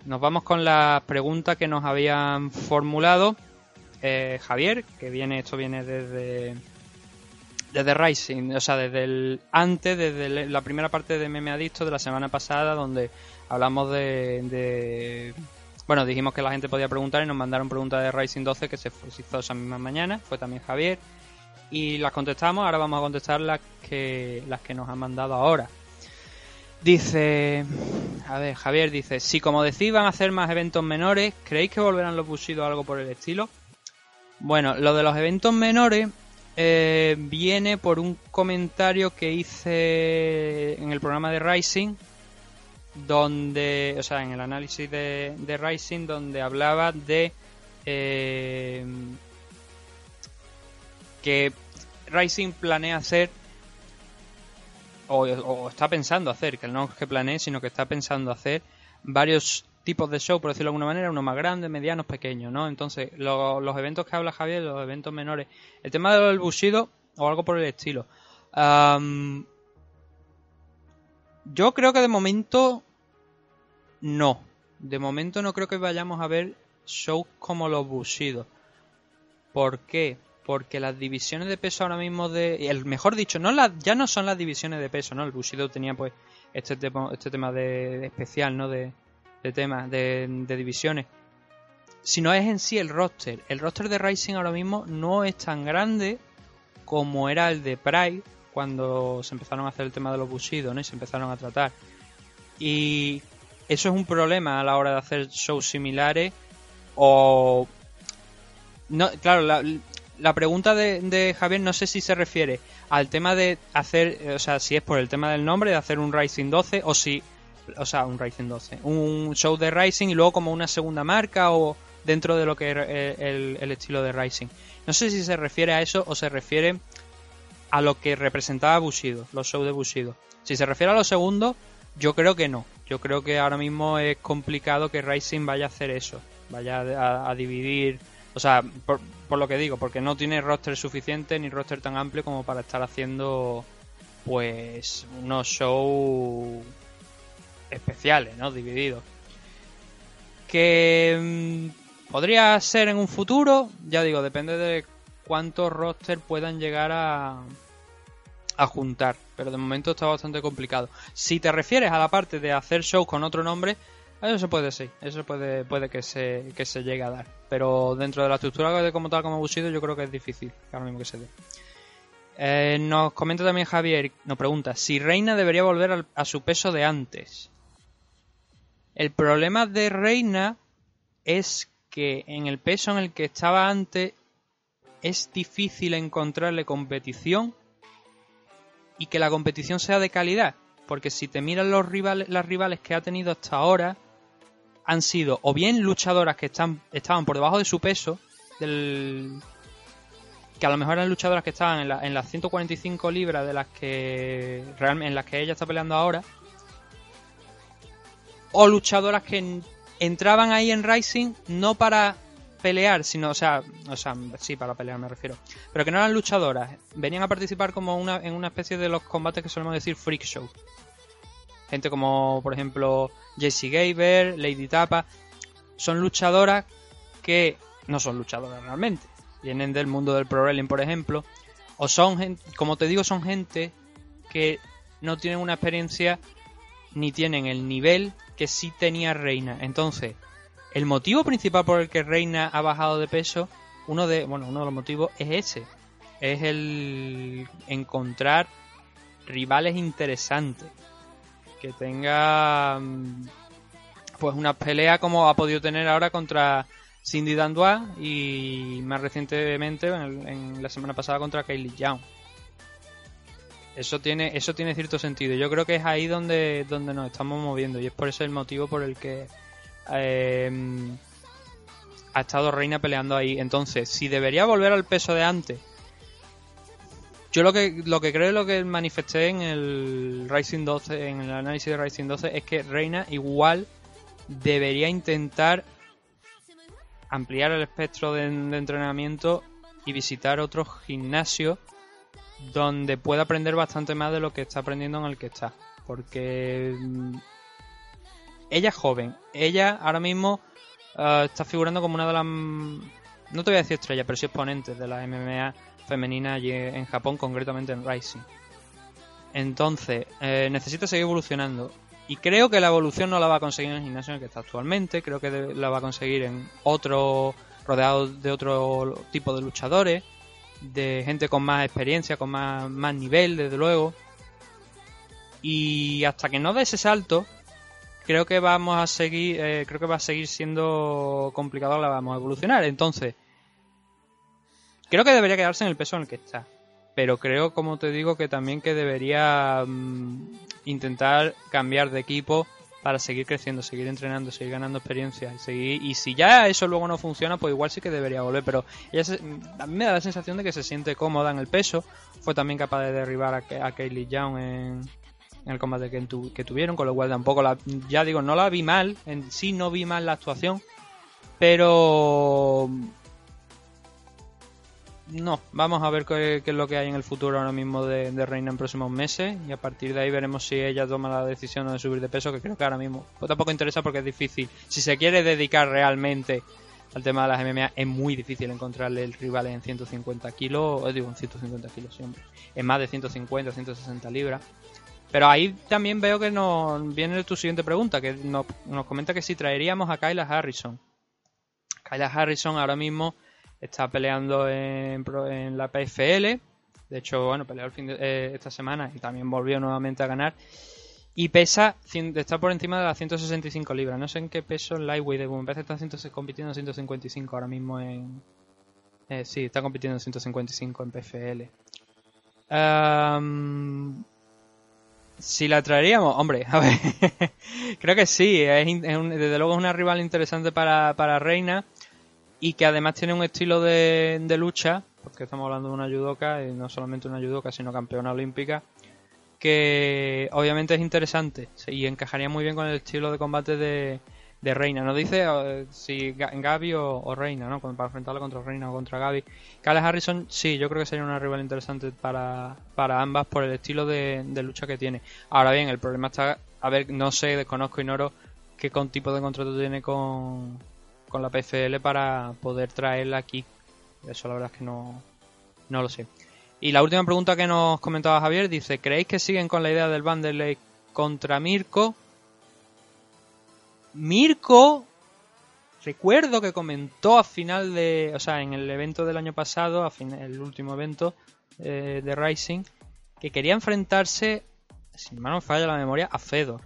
nos vamos con las preguntas que nos habían formulado eh, Javier, que viene, esto viene desde desde Rising, o sea, desde el antes, desde la primera parte de Meme Adicto de la semana pasada, donde hablamos de, de- Bueno, dijimos que la gente podía preguntar y nos mandaron preguntas de Rising 12 que se hizo esa misma mañana, fue también Javier, y las contestamos, ahora vamos a contestar las que, las que nos han mandado ahora. Dice, a ver, Javier dice, si como decís van a hacer más eventos menores, ¿creéis que volverán los Bushido o algo por el estilo? Bueno, lo de los eventos menores eh, viene por un comentario que hice en el programa de Rising, donde, o sea, en el análisis de, de Rising, donde hablaba de eh, que Rising planea hacer, o, o está pensando hacer, que no es que planee, sino que está pensando hacer varios tipos de show, por decirlo de alguna manera, unos más grandes, medianos, pequeños, ¿no? Entonces, lo- los eventos que habla Javier, los eventos menores, el tema del Bushido o algo por el estilo. Yo creo que de momento no. De momento no creo que vayamos a ver shows como los Bushido. ¿Por qué? Porque las divisiones de peso ahora mismo de... El mejor dicho, no las, ya no son las divisiones de peso, ¿no? El Bushido tenía pues este tema, este tema de especial, ¿no? De, de temas, de, divisiones. Sino es en sí el roster. El roster de Rising ahora mismo no es tan grande como era el de Pride cuando se empezaron a hacer el tema de los Bushido, ¿no? Y se empezaron a tratar. Y eso es un problema a la hora de hacer shows similares o... No, claro, la, pregunta de, de Javier no sé si se refiere al tema de hacer, o sea, si es por el tema del nombre, de hacer un Rising 12 o si, o sea, un Rising 12, un show de Rising y luego como una segunda marca o dentro de lo que es el, el estilo de Rising. No sé si se refiere a eso o se refiere a lo que representaba Bushido, los shows de Bushido. Si se refiere a lo segundo, yo creo que no. Yo creo que ahora mismo es complicado que Rising vaya a hacer eso, vaya a, a dividir, o sea, por, por lo que digo, porque no tiene roster suficiente ni roster tan amplio como para estar haciendo pues unos shows especiales, ¿no? Divididos. Que mm, podría ser en un futuro, ya digo, depende de cuántos roster puedan llegar a, a juntar. pero de momento está bastante complicado. Si te refieres a la parte de hacer shows con otro nombre, eso se puede sí, eso puede, puede que se, que se llegue a dar. Pero dentro de la estructura de como tal como Bushido yo creo que es difícil ahora mismo que se dé. Eh, nos comenta también Javier, nos pregunta si Reina debería volver a su peso de antes. El problema de Reina es que en el peso en el que estaba antes es difícil encontrarle competición y que la competición sea de calidad. Porque si te miras los rivales, las rivales que ha tenido hasta ahora, han sido o bien luchadoras que están, estaban por debajo de su peso, que a lo mejor eran luchadoras que estaban en, la- en las 145 libras de las que en las que ella está peleando ahora, o luchadoras que en- entraban ahí en Rising no para pelear, sino, o sea, o sea, sí, para pelear me refiero, pero que no eran luchadoras, venían a participar como una, en una especie de los combates que solemos decir freak show. Gente como, por ejemplo, Jessie Gaber, Lady Tapa, son luchadoras que no son luchadoras realmente, vienen del mundo del pro wrestling, por ejemplo, o son, como te digo, son gente que no tienen una experiencia ni tienen el nivel que sí tenía Reina. Entonces, el motivo principal por el que Reina ha bajado de peso, uno de, bueno, uno de los motivos es ese, es el encontrar rivales interesantes, que tenga mm, pues una pelea como ha podido tener ahora contra Cindy Dandois y más recientemente en, la semana pasada contra Kaylee Young. Eso tiene, eso tiene cierto sentido. Yo creo que es ahí donde, donde nos estamos moviendo y es por eso el motivo por el que eh, ha estado Reina peleando ahí. Entonces, si debería volver al peso de antes, yo lo que, lo que creo lo que manifesté en el Rising 12, en el análisis de Rising 12, es que Reina igual debería intentar ampliar el espectro de entrenamiento y visitar otros gimnasios donde pueda aprender bastante más de lo que está aprendiendo en el que está. Porque mm, ella es joven, ella ahora mismo eh, está figurando como una de las, no te voy a decir estrella, pero sí exponentes de la MMA femenina allí en Japón, concretamente en Rising. Entonces, eh, necesita seguir evolucionando. Y creo que la evolución no la va a conseguir en el gimnasio en el que está actualmente. Creo que la va a conseguir en otro, rodeado de otro tipo de luchadores, de gente con más experiencia, con más, más nivel, desde luego. Y hasta que no dé ese salto, creo que vamos a seguir, eh, creo que va a seguir siendo complicado, la vamos a evolucionar. Entonces, creo que debería quedarse en el peso en el que está. Pero creo, como te digo, que también que debería mm, intentar cambiar de equipo para seguir creciendo, seguir entrenando, seguir ganando experiencia y seguir y si ya eso luego no funciona, pues igual sí que debería volver, pero ella se- a mí me da la sensación de que se siente cómoda en el peso, fue también capaz de derribar a, a Kaylee Young en, en el combate que, tu- que tuvieron, con lo cual tampoco la, ya digo, no la vi mal, en sí no vi mal la actuación, pero no, vamos a ver qué, es lo que hay en el futuro ahora mismo de, Reina en próximos meses y a partir de ahí veremos si ella toma la decisión de subir de peso, que creo que ahora mismo pues tampoco interesa porque es difícil. Si se quiere dedicar realmente al tema de las MMA, es muy difícil encontrarle el rival en 150 kilos, digo en 150 kilos siempre, en más de 150, 160 libras. Pero ahí también veo que nos viene tu siguiente pregunta, que nos, nos comenta que si traeríamos a Kyla Harrison. Kyla Harrison ahora mismo está peleando en, en la PFL. De hecho, bueno, peleó el fin de, eh, esta semana y también volvió nuevamente a ganar. Y pesa, está por encima de las 165 libras. No sé en qué peso Lightweight. Me parece que está 100 compitiendo en 155 ahora mismo en... eh, sí, está compitiendo en 155 en PFL. Si la traeríamos, hombre, a ver, creo que sí, desde luego es una rival interesante para, para Reina y que además tiene un estilo de, de lucha, porque estamos hablando de una judoka y no solamente una judoka, sino campeona olímpica, que obviamente es interesante y encajaría muy bien con el estilo de combate de, de Reina. Nos dice eh, si Ga- Gaby o, Reina, ¿no? Para enfrentarla contra Reina o contra Gaby. Kyle Harrison, sí, yo creo que sería una rival interesante para, para ambas por el estilo de, de lucha que tiene. Ahora bien, el problema está, a ver, no sé, desconozco, ignoro qué tipo de contrato tiene con, la PFL para poder traerla aquí. Eso la verdad es que no, no lo sé. Y la última pregunta que nos comentaba Javier dice, ¿creéis que siguen con la idea del Vanderlei contra Mirko? Mirko, recuerdo que comentó a final de, o sea, en el evento del año pasado, a fin, el último evento eh, de Rising, que quería enfrentarse, si no me falla la memoria, a Fedor.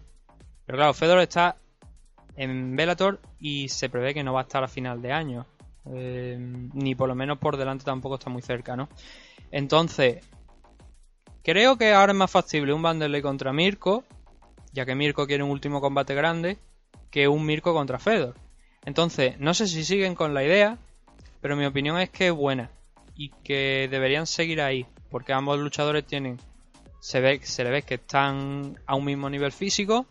Pero claro, Fedor está en Bellator y se prevé que no va a estar a final de año. Eh, ni por lo menos por delante tampoco está muy cerca, ¿no? Entonces, creo que ahora es más factible un Vanderlei contra Mirko, ya que Mirko quiere un último combate grande, que un Mirko contra Fedor. Entonces, no sé si siguen con la idea, pero mi opinión es que es buena y que deberían seguir ahí, porque ambos luchadores tienen, se ve, se le ve que están a un mismo nivel físico,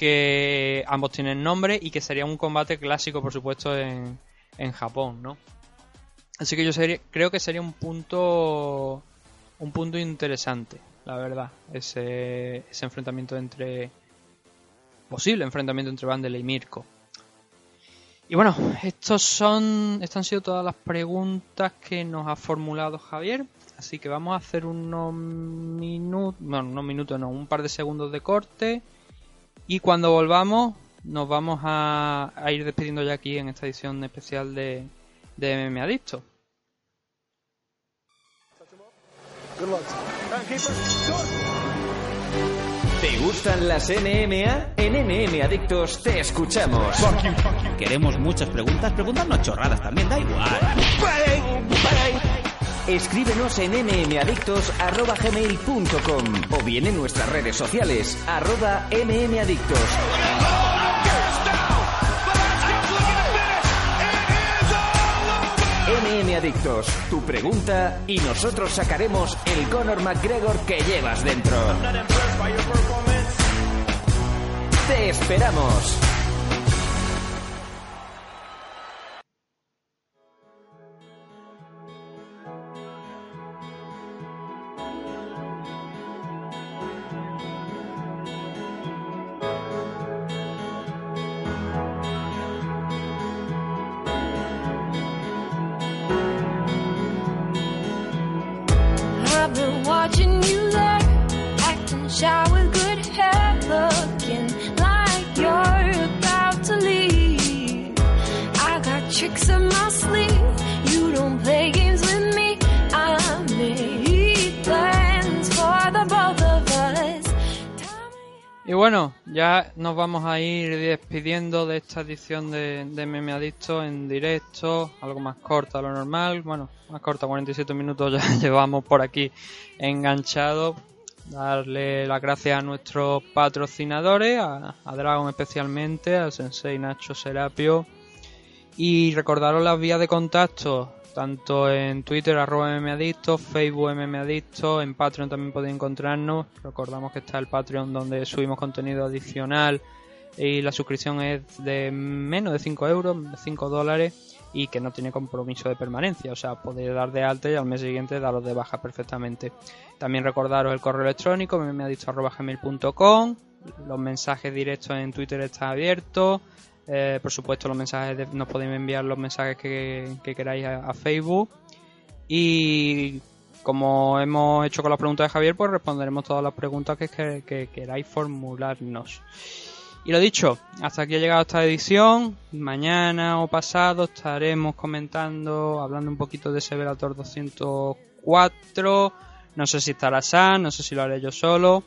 que ambos tienen nombre y que sería un combate clásico, por supuesto, en, en Japón, ¿no? Así que yo sería, creo que sería un punto un punto interesante, la verdad, ese, ese enfrentamiento entre posible enfrentamiento entre Vandel y Mirko. Y bueno, estos son, estas han sido todas las preguntas que nos ha formulado Javier. Así que vamos a hacer unos minutos, bueno, unos minutos no, un par de segundos de corte. Y cuando volvamos, nos vamos a, a ir despidiendo ya aquí en esta edición especial de, de MM Adicto. ¿Te gustan las NMA? En NM Adictos te escuchamos. Queremos muchas preguntas, preguntarnos chorradas también, da igual. Escríbenos en mmadictos.gmail.com o bien en nuestras redes sociales, arroba mmadictos. MM Adictos, tu pregunta y nosotros sacaremos el Conor McGregor que llevas dentro. Te esperamos. Nos vamos a ir despidiendo de esta edición de, de Meme Adicto en directo, algo más corta a lo normal, bueno, más corta, 47 minutos ya llevamos por aquí enganchados. Darle las gracias a nuestros patrocinadores, a, a Dragon especialmente, al Sensei Nacho Serapio. Y recordaros las vías de contacto, tanto en Twitter, arroba mmadicto, Facebook mmadicto, en Patreon también podéis encontrarnos. Recordamos que está el Patreon donde subimos contenido adicional y la suscripción es de menos de 5 euros, de 5 dólares y que no tiene compromiso de permanencia, o sea, podéis dar de alta y al mes siguiente daros de baja perfectamente. También recordaros el correo electrónico, mmadicto.gmail.com, los mensajes directos en Twitter están abiertos, eh, por supuesto, los mensajes de- nos podéis enviar los mensajes que, que queráis a, Facebook. Y como hemos hecho con las preguntas de Javier, pues responderemos todas las preguntas que, que- que queráis formularnos. Y lo dicho, hasta aquí ha llegado esta edición. Mañana o pasado estaremos comentando, hablando un poquito de ese Velator 204. No sé si estará San, no sé si lo haré yo solo.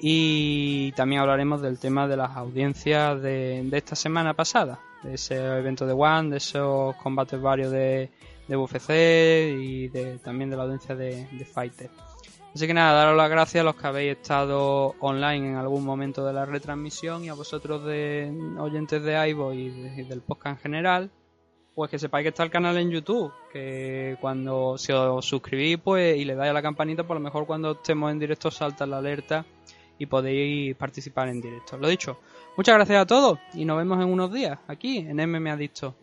Y también hablaremos del tema de las audiencias de, esta semana pasada, de ese evento de One, de esos combates varios de, de UFC y de, también de la audiencia de, de Fighter. Así que nada, daros las gracias a los que habéis estado online en algún momento de la retransmisión y a vosotros de oyentes de de- y del podcast en general, pues que sepáis que está el canal en YouTube, que cuando si os suscribís pues y le dais a la campanita, por lo mejor cuando estemos en directo salta la alerta y podéis participar en directo. Lo dicho, muchas gracias a todos y nos vemos en unos días aquí en MMA Adicto.